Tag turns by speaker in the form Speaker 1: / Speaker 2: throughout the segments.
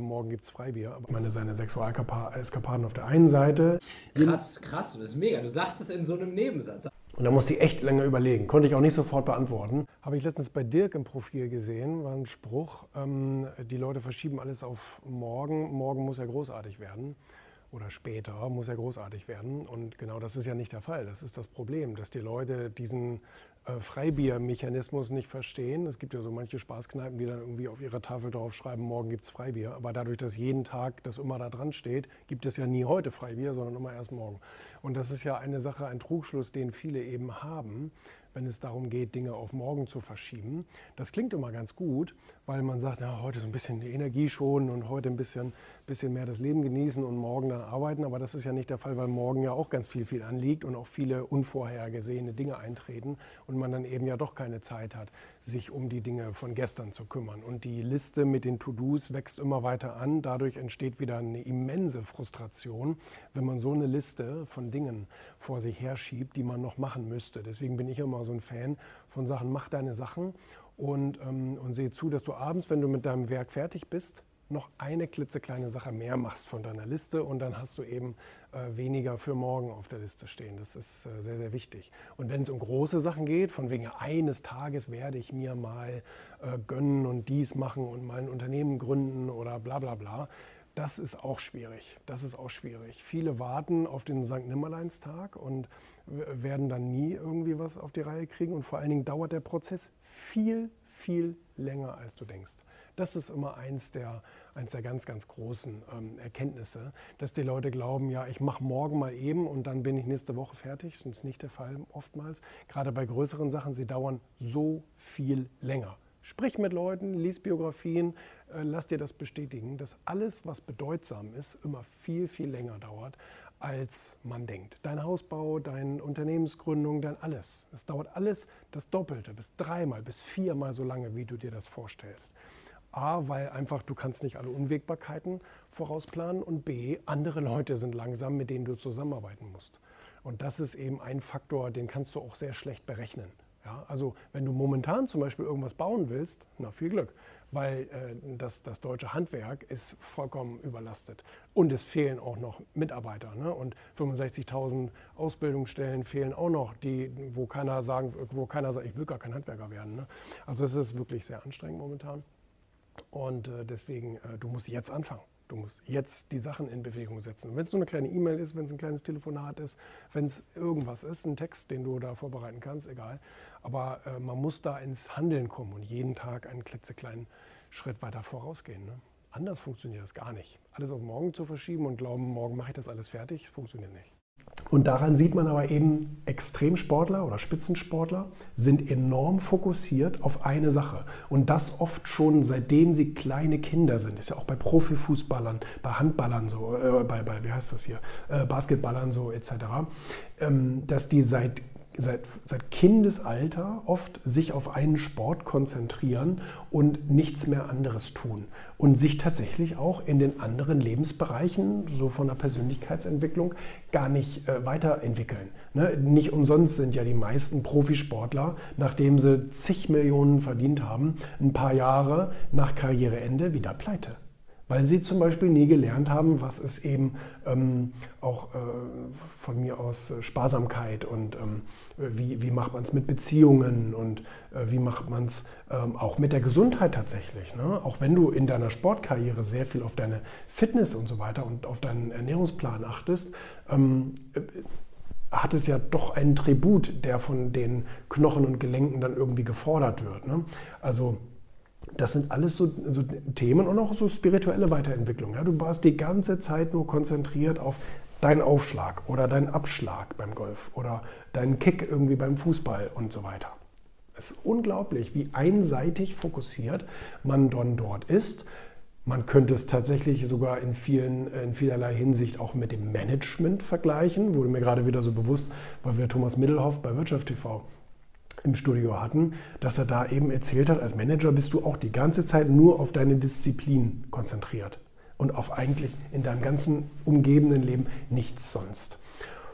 Speaker 1: morgen gibt es Freibier. Aber meine seine Sexualeskapaden auf der einen Seite.
Speaker 2: Krass, krass, das ist mega. Du sagst es in so einem Nebensatz.
Speaker 1: Und da musste ich echt länger überlegen. Konnte ich auch nicht sofort beantworten. Habe ich letztens bei Dirk im Profil gesehen, war ein Spruch, ähm, die Leute verschieben alles auf morgen. Morgen muss ja großartig werden oder später muss ja großartig werden. Und genau das ist ja nicht der Fall. Das ist das Problem, dass die Leute diesen äh, Freibiermechanismus nicht verstehen. Es gibt ja so manche Spaßkneipen, die dann irgendwie auf ihrer Tafel draufschreiben, morgen gibt es Freibier. Aber dadurch, dass jeden Tag das immer da dran steht, gibt es ja nie heute Freibier, sondern immer erst morgen. Und das ist ja eine Sache, ein Trugschluss, den viele eben haben wenn es darum geht, Dinge auf morgen zu verschieben. Das klingt immer ganz gut, weil man sagt, ja, heute so ein bisschen Energie schonen und heute ein bisschen, bisschen mehr das Leben genießen und morgen dann arbeiten. Aber das ist ja nicht der Fall, weil morgen ja auch ganz viel, viel anliegt und auch viele unvorhergesehene Dinge eintreten und man dann eben ja doch keine Zeit hat, sich um die Dinge von gestern zu kümmern. Und die Liste mit den To-Dos wächst immer weiter an. Dadurch entsteht wieder eine immense Frustration, wenn man so eine Liste von Dingen vor sich herschiebt, die man noch machen müsste. Deswegen bin ich immer so ein Fan von Sachen, mach deine Sachen und, ähm, und sehe zu, dass du abends, wenn du mit deinem Werk fertig bist, noch eine klitzekleine Sache mehr machst von deiner Liste und dann hast du eben äh, weniger für morgen auf der Liste stehen. Das ist äh, sehr, sehr wichtig. Und wenn es um große Sachen geht, von wegen eines Tages werde ich mir mal äh, gönnen und dies machen und mal ein Unternehmen gründen oder bla bla bla, das ist auch schwierig. Das ist auch schwierig. Viele warten auf den St. Nimmerleinstag und werden dann nie irgendwie was auf die Reihe kriegen. Und vor allen Dingen dauert der Prozess viel, viel länger, als du denkst. Das ist immer eins der, eins der ganz, ganz großen ähm, Erkenntnisse, dass die Leute glauben, ja, ich mache morgen mal eben und dann bin ich nächste Woche fertig. Das ist nicht der Fall oftmals. Gerade bei größeren Sachen, sie dauern so viel länger. Sprich mit Leuten, lies Biografien, äh, lass dir das bestätigen, dass alles, was bedeutsam ist, immer viel, viel länger dauert, als man denkt. Dein Hausbau, deine Unternehmensgründung, dein alles. Es dauert alles das Doppelte, bis dreimal, bis viermal so lange, wie du dir das vorstellst. A, weil einfach du kannst nicht alle Unwägbarkeiten vorausplanen und B, andere Leute sind langsam, mit denen du zusammenarbeiten musst. Und das ist eben ein Faktor, den kannst du auch sehr schlecht berechnen. Ja, also wenn du momentan zum Beispiel irgendwas bauen willst, na viel Glück, weil äh, das, das deutsche Handwerk ist vollkommen überlastet. Und es fehlen auch noch Mitarbeiter. Ne? Und 65.000 Ausbildungsstellen fehlen auch noch, die, wo keiner sagen, wo keiner sagt, ich will gar kein Handwerker werden. Ne? Also es ist wirklich sehr anstrengend momentan. Und äh, deswegen, äh, du musst jetzt anfangen. Du musst jetzt die Sachen in Bewegung setzen. Wenn es nur eine kleine E-Mail ist, wenn es ein kleines Telefonat ist, wenn es irgendwas ist, ein Text, den du da vorbereiten kannst, egal. Aber äh, man muss da ins Handeln kommen und jeden Tag einen klitzekleinen Schritt weiter vorausgehen. Ne? Anders funktioniert das gar nicht. Alles auf morgen zu verschieben und glauben, morgen mache ich das alles fertig, funktioniert nicht.
Speaker 3: Und daran sieht man aber eben, Extremsportler oder Spitzensportler sind enorm fokussiert auf eine Sache. Und das oft schon seitdem sie kleine Kinder sind. Ist ja auch bei Profifußballern, bei Handballern so, äh, bei, bei, wie heißt das hier, äh, Basketballern so etc., ähm, dass die seit seit, seit Kindesalter oft sich auf einen Sport konzentrieren und nichts mehr anderes tun. Und sich tatsächlich auch in den anderen Lebensbereichen, so von der Persönlichkeitsentwicklung, gar nicht äh, weiterentwickeln. Ne? Nicht umsonst sind ja die meisten Profisportler, nachdem sie zig Millionen verdient haben, ein paar Jahre nach Karriereende wieder pleite weil sie zum Beispiel nie gelernt haben, was ist eben ähm, auch äh, von mir aus äh, Sparsamkeit und ähm, wie, wie macht man es mit Beziehungen und äh, wie macht man es ähm, auch mit der Gesundheit tatsächlich. Ne? Auch wenn du in deiner Sportkarriere sehr viel auf deine Fitness und so weiter und auf deinen Ernährungsplan achtest, ähm, äh, hat es ja doch einen Tribut, der von den Knochen und Gelenken dann irgendwie gefordert wird. Ne? Also das sind alles so, so, Themen und auch so spirituelle Weiterentwicklung. Ja? Du warst die ganze Zeit nur konzentriert auf deinen Aufschlag oder deinen Abschlag beim Golf oder deinen Kick irgendwie beim Fußball und so weiter. Es ist unglaublich, wie einseitig fokussiert man dann dort ist. Man könnte es tatsächlich sogar in, vielen, in vielerlei Hinsicht auch mit dem Management vergleichen. Wurde mir gerade wieder so bewusst, weil wir Thomas Middelhoff bei Wirtschaft TV im Studio hatten, dass er da eben erzählt hat, als Manager bist du auch die ganze Zeit nur auf deine Disziplin konzentriert und auf eigentlich in deinem ganzen umgebenden Leben nichts sonst.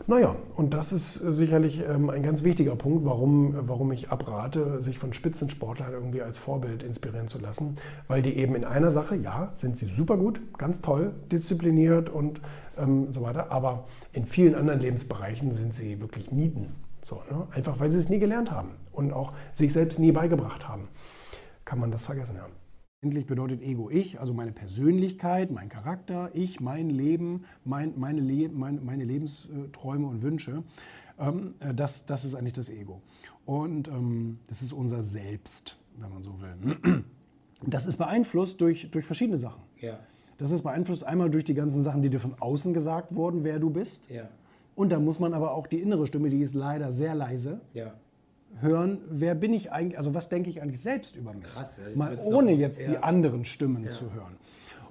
Speaker 3: Naja, und das ist sicherlich ähm, ein ganz wichtiger Punkt, warum, warum ich abrate, sich von Spitzensportlern irgendwie als Vorbild inspirieren zu lassen. Weil die eben in einer Sache, ja, sind sie super gut, ganz toll, diszipliniert und ähm, so weiter, aber in vielen anderen Lebensbereichen sind sie wirklich Nieten. So, ne? Einfach weil sie es nie gelernt haben und auch sich selbst nie beigebracht haben. Kann man das vergessen, ja.
Speaker 1: Endlich bedeutet Ego ich, also meine Persönlichkeit, mein Charakter, ich, mein Leben, mein, meine, Le meine, meine, Lebensträume und Wünsche. Ähm, äh, das, das ist eigentlich das Ego. Und ähm, das ist unser Selbst, wenn man so will. Das ist beeinflusst durch, durch verschiedene Sachen.
Speaker 2: Ja.
Speaker 1: Das ist beeinflusst einmal durch die ganzen Sachen, die dir von außen gesagt wurden, wer du bist.
Speaker 2: Ja.
Speaker 1: Und da muss man aber auch die innere Stimme, die ist leider sehr leise,
Speaker 2: Ja.
Speaker 1: hören, wer bin ich eigentlich, also was denke ich eigentlich selbst über mich.
Speaker 2: Krass, jetzt
Speaker 1: Mal ohne
Speaker 2: noch-
Speaker 1: jetzt die
Speaker 2: ja.
Speaker 1: anderen Stimmen zu hören.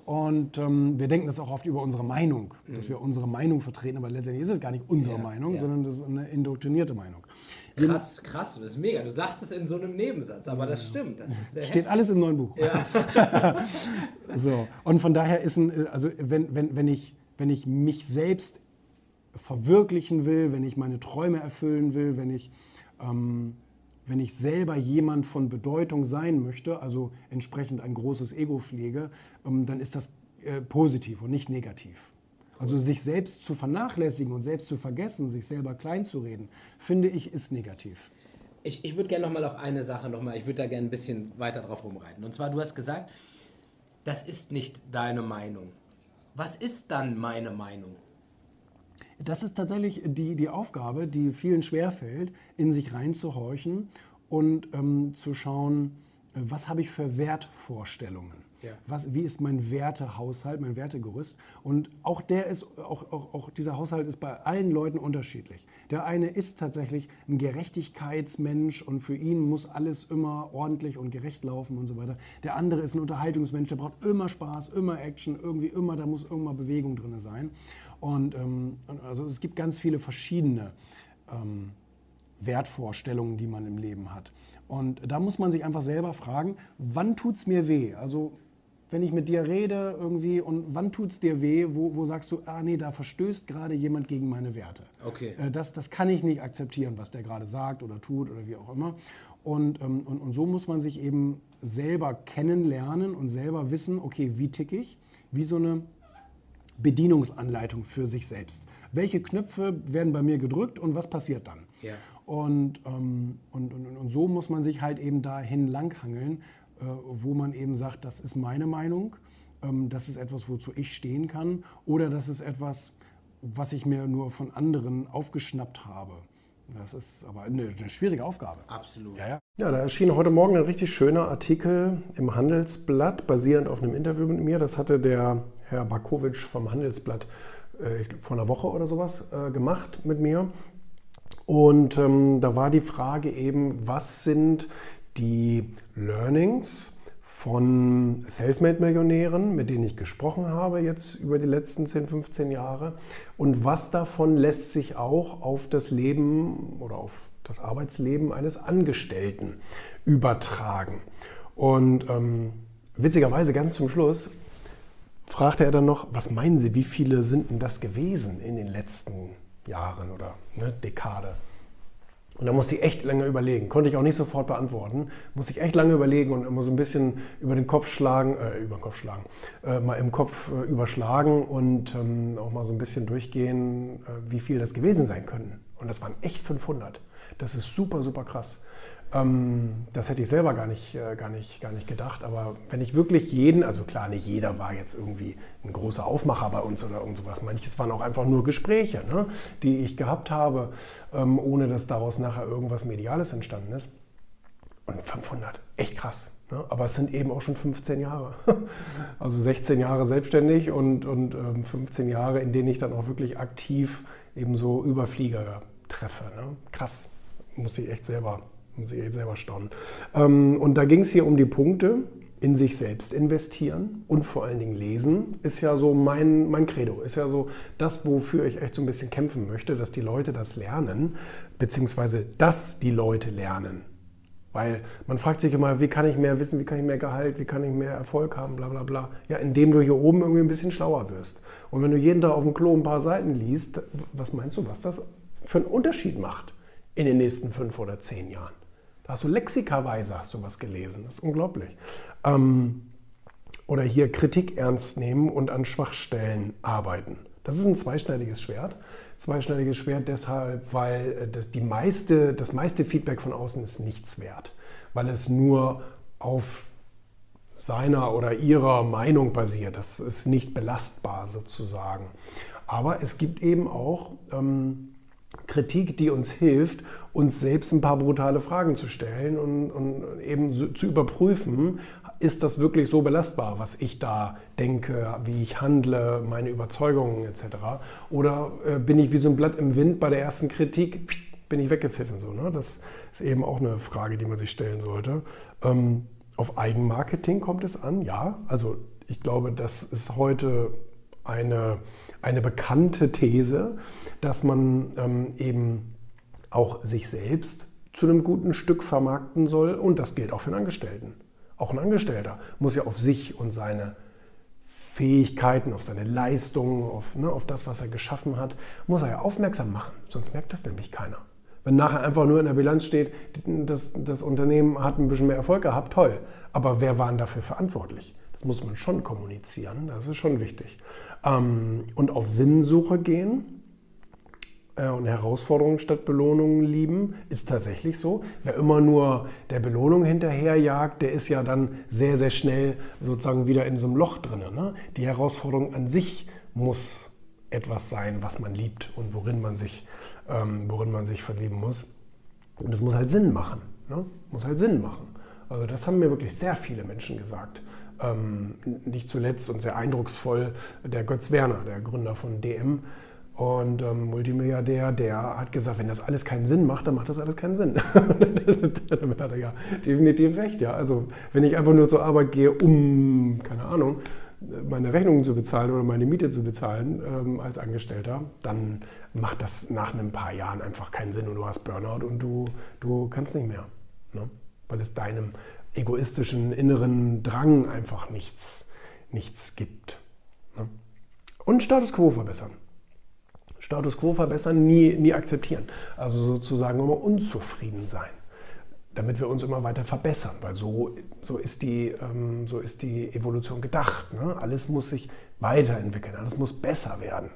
Speaker 1: Und ähm, wir denken das auch oft über unsere Meinung, dass wir unsere Meinung vertreten, aber letztendlich ist es gar nicht unsere
Speaker 2: Mhm. Ja,
Speaker 1: Meinung,
Speaker 2: ja.
Speaker 1: sondern das ist eine indoktrinierte Meinung.
Speaker 2: Krass, krass, das ist mega. Du sagst es in so einem Nebensatz, aber das stimmt. Das
Speaker 1: Steht alles im neuen Buch. so. Und von daher ist ein, also wenn, wenn, wenn, ich, wenn ich mich selbst verwirklichen will, wenn ich meine Träume erfüllen will, wenn ich, ähm, wenn ich selber jemand von Bedeutung sein möchte, also entsprechend ein großes Ego pflege, ähm, dann ist das äh, positiv und nicht negativ. Also sich selbst zu vernachlässigen und selbst zu vergessen, sich selber klein zu reden, finde ich, ist negativ.
Speaker 2: Ich, ich würde gerne noch mal auf eine Sache noch mal, ich würde da gerne ein bisschen weiter drauf rumreiten. Und zwar, du hast gesagt, das ist nicht deine Meinung. Was ist dann meine Meinung?
Speaker 1: Das ist tatsächlich die, die Aufgabe, die vielen schwerfällt, in sich reinzuhorchen und ähm, zu schauen, was habe ich für Wertvorstellungen.
Speaker 2: Ja.
Speaker 1: Was, wie ist mein Wertehaushalt, mein Wertegerüst? Und auch der ist, auch, auch, auch dieser Haushalt ist bei allen Leuten unterschiedlich. Der eine ist tatsächlich ein Gerechtigkeitsmensch und für ihn muss alles immer ordentlich und gerecht laufen und so weiter. Der andere ist ein Unterhaltungsmensch, der braucht immer Spaß, immer Action, irgendwie immer, da muss irgendwann Bewegung drin sein. Und ähm, also es gibt ganz viele verschiedene ähm, Wertvorstellungen, die man im Leben hat. Und da muss man sich einfach selber fragen, wann tut es mir weh? Also wenn ich mit dir rede irgendwie und wann tut es dir weh, wo, wo sagst du, ah nee, da verstößt gerade jemand gegen meine Werte.
Speaker 2: Okay.
Speaker 1: Äh, Das, das kann ich nicht akzeptieren, was der gerade sagt oder tut oder wie auch immer. Und, ähm, und, und so muss man sich eben selber kennenlernen und selber wissen, okay, wie tick ich? Wie so eine Bedienungsanleitung für sich selbst. Welche Knöpfe werden bei mir gedrückt und was passiert dann?
Speaker 2: Ja.
Speaker 1: Und, ähm, und, und, und so muss man sich halt eben dahin langhangeln, äh, wo man eben sagt, das ist meine Meinung, ähm, das ist etwas, wozu ich stehen kann oder das ist etwas, was ich mir nur von anderen aufgeschnappt habe. Das ist aber eine, eine schwierige Aufgabe.
Speaker 2: Absolut.
Speaker 1: Ja, ja.
Speaker 3: Ja, da erschien heute Morgen ein richtig schöner Artikel im Handelsblatt, basierend auf einem Interview mit mir. Das hatte der Herr Bakovic vom Handelsblatt äh, vor einer Woche oder sowas äh, gemacht mit mir. Und ähm, da war die Frage eben, was sind die Learnings von Selfmade-Millionären, mit denen ich gesprochen habe jetzt über die letzten 10, 15 Jahre und was davon lässt sich auch auf das Leben oder auf das Arbeitsleben eines Angestellten übertragen. Und ähm, witzigerweise ganz zum Schluss fragte er dann noch, was meinen Sie, wie viele sind denn das gewesen in den letzten Jahren oder ne, Dekade? Und da musste ich echt lange überlegen. Konnte ich auch nicht sofort beantworten. Musste ich echt lange überlegen und immer so ein bisschen über den Kopf schlagen, äh, über den Kopf schlagen, äh, mal im Kopf äh, überschlagen und ähm, auch mal so ein bisschen durchgehen, äh, wie viel das gewesen sein können. Und das waren echt 500. Das ist super, super krass. Ähm, das hätte ich selber gar nicht, äh, gar, nicht, gar nicht gedacht. Aber wenn ich wirklich jeden, also klar, nicht jeder war jetzt irgendwie ein großer Aufmacher bei uns oder irgend sowas. Manches waren auch einfach nur Gespräche, ne, die ich gehabt habe, ähm, ohne dass daraus nachher irgendwas Mediales entstanden ist. Und 500, echt krass. Ne? Aber es sind eben auch schon 15 Jahre. Also 16 Jahre selbstständig und, und ähm, 15 Jahre, in denen ich dann auch wirklich aktiv eben so Überflieger treffe. Ne? Krass, muss ich echt selber, muss ich echt selber staunen. Ähm, und da ging es hier um die Punkte, in sich selbst investieren und vor allen Dingen lesen, ist ja so mein, mein Credo, ist ja so das, wofür ich echt so ein bisschen kämpfen möchte, dass die Leute das lernen, beziehungsweise dass die Leute lernen
Speaker 1: Weil man fragt sich immer, wie kann ich mehr wissen, wie kann ich mehr Gehalt, wie kann ich mehr Erfolg haben, bla bla bla. Ja, indem du hier oben irgendwie ein bisschen schlauer wirst. Und wenn du jeden Tag auf dem Klo ein paar Seiten liest, was meinst du, was das für einen Unterschied macht in den nächsten fünf oder zehn Jahren? Da hast du lexikaweise hast du was gelesen. Das ist unglaublich. Ähm, oder hier Kritik ernst nehmen und an Schwachstellen arbeiten. Das ist ein zweischneidiges Schwert. Zweischneidiges Schwert deshalb, weil äh, das, die meiste, das meiste Feedback von außen ist nichts wert, weil es nur auf seiner oder ihrer Meinung basiert. Das ist nicht belastbar sozusagen. Aber es gibt eben auch ähm, Kritik, die uns hilft, uns selbst ein paar brutale Fragen zu stellen und, und eben so, zu überprüfen, ist das wirklich so belastbar, was ich da denke, wie ich handle, meine Überzeugungen etc. Oder äh, bin ich wie so ein Blatt im Wind bei der ersten Kritik, bin ich weggepfiffen. So, ne? Das ist eben auch eine Frage, die man sich stellen sollte. Ähm, auf Eigenmarketing kommt es an, ja. Also ich glaube, das ist heute eine, eine bekannte These, dass man ähm, eben auch sich selbst zu einem guten Stück vermarkten soll und das gilt auch für den Angestellten. Auch ein Angestellter muss ja auf sich und seine Fähigkeiten, auf seine Leistungen, auf, ne, auf das, was er geschaffen hat, muss er ja aufmerksam machen. Sonst merkt das nämlich keiner. Wenn nachher einfach nur in der Bilanz steht, das, das Unternehmen hat ein bisschen mehr Erfolg gehabt, toll. Aber wer war denn dafür verantwortlich? Das muss man schon kommunizieren, das ist schon wichtig. Ähm, und auf Sinnsuche gehen, äh, und Herausforderungen statt Belohnungen lieben, ist tatsächlich so. Wer immer nur der Belohnung hinterherjagt, der ist ja dann sehr, sehr schnell sozusagen wieder in so einem Loch drin. Ne? Die Herausforderung an sich muss etwas sein, was man liebt und worin man sich, ähm, worin man sich verlieben muss. Und das muss halt Sinn machen. Ne? Muss halt Sinn machen. Also das haben mir wirklich sehr viele Menschen gesagt. Ähm, nicht zuletzt und sehr eindrucksvoll der Götz Werner, der Gründer von DM, und ähm, Multimilliardär, der hat gesagt, wenn das alles keinen Sinn macht, dann macht das alles keinen Sinn. Damit hat er ja definitiv recht. Ja. Also wenn ich einfach nur zur Arbeit gehe, um, keine Ahnung, meine Rechnungen zu bezahlen oder meine Miete zu bezahlen ähm, als Angestellter, dann macht das nach ein paar Jahren einfach keinen Sinn und du hast Burnout und du, du kannst nicht mehr. Ne? Weil es deinem egoistischen inneren Drang einfach nichts, nichts gibt. Ne? Und Status quo verbessern. Status quo verbessern, nie, nie akzeptieren. Also sozusagen immer unzufrieden sein, damit wir uns immer weiter verbessern, weil so, so, ist, die, ähm, so ist die Evolution gedacht. Ne? Alles muss sich weiterentwickeln, alles muss besser werden.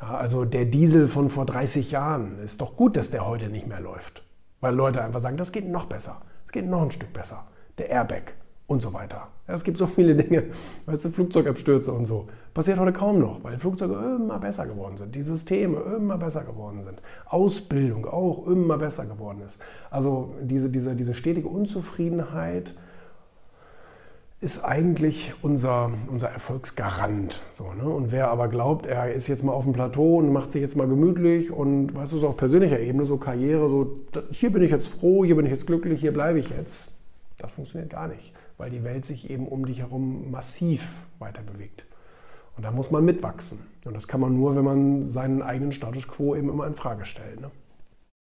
Speaker 1: Ja, also der Diesel von vor 30 Jahren ist doch gut, dass der heute nicht mehr läuft, weil Leute einfach sagen, das geht noch besser, es geht noch ein Stück besser. Der Airbag, und so weiter. Ja, es gibt so viele Dinge, weißt du, Flugzeugabstürze und so. Passiert heute kaum noch, weil Flugzeuge immer besser geworden sind, die Systeme immer besser geworden sind, Ausbildung auch immer besser geworden ist. Also diese, diese, diese stetige Unzufriedenheit ist eigentlich unser, unser Erfolgsgarant. So, ne? Und wer aber glaubt, er ist jetzt mal auf dem Plateau und macht sich jetzt mal gemütlich und weißt du, so auf persönlicher Ebene, so Karriere, so hier bin ich jetzt froh, hier bin ich jetzt glücklich, hier bleibe ich jetzt, das funktioniert gar nicht weil die Welt sich eben um dich herum massiv weiter bewegt. Und da muss man mitwachsen. Und das kann man nur, wenn man seinen eigenen Status quo eben immer in Frage stellt. Ne?